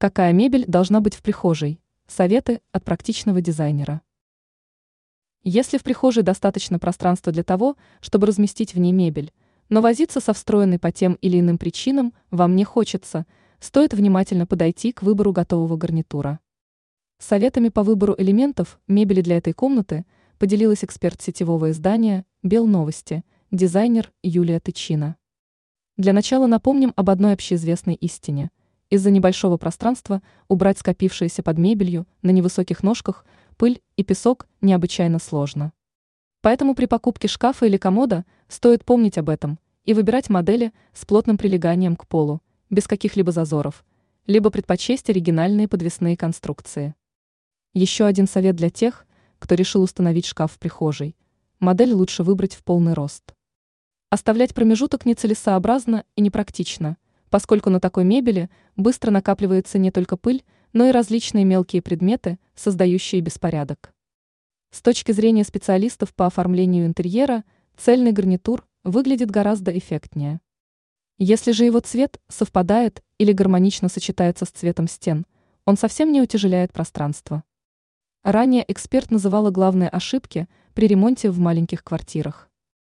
Какая мебель должна быть в прихожей? Советы от практичного дизайнера. Если в прихожей достаточно пространства для того, чтобы разместить в ней мебель, но возиться со встроенной по тем или иным причинам вам не хочется, стоит внимательно подойти к выбору готового гарнитура. Советами по выбору элементов мебели для этой комнаты поделилась эксперт сетевого издания «Белновости», дизайнер Юлия Тычина. Для начала напомним об одной общеизвестной истине – из-за небольшого пространства убрать скопившиеся под мебелью на невысоких ножках пыль и песок необычайно сложно. Поэтому при покупке шкафа или комода стоит помнить об этом и выбирать модели с плотным прилеганием к полу, без каких-либо зазоров, либо предпочесть оригинальные подвесные конструкции. Еще один совет для тех, кто решил установить шкаф в прихожей. Модель лучше выбрать в полный рост. Оставлять промежуток нецелесообразно и непрактично – поскольку на такой мебели быстро накапливается не только пыль, но и различные мелкие предметы, создающие беспорядок. С точки зрения специалистов по оформлению интерьера, цельный гарнитур выглядит гораздо эффектнее. Если же его цвет совпадает или гармонично сочетается с цветом стен, он совсем не утяжеляет пространство. Ранее эксперт называла главные ошибки при ремонте в маленьких квартирах.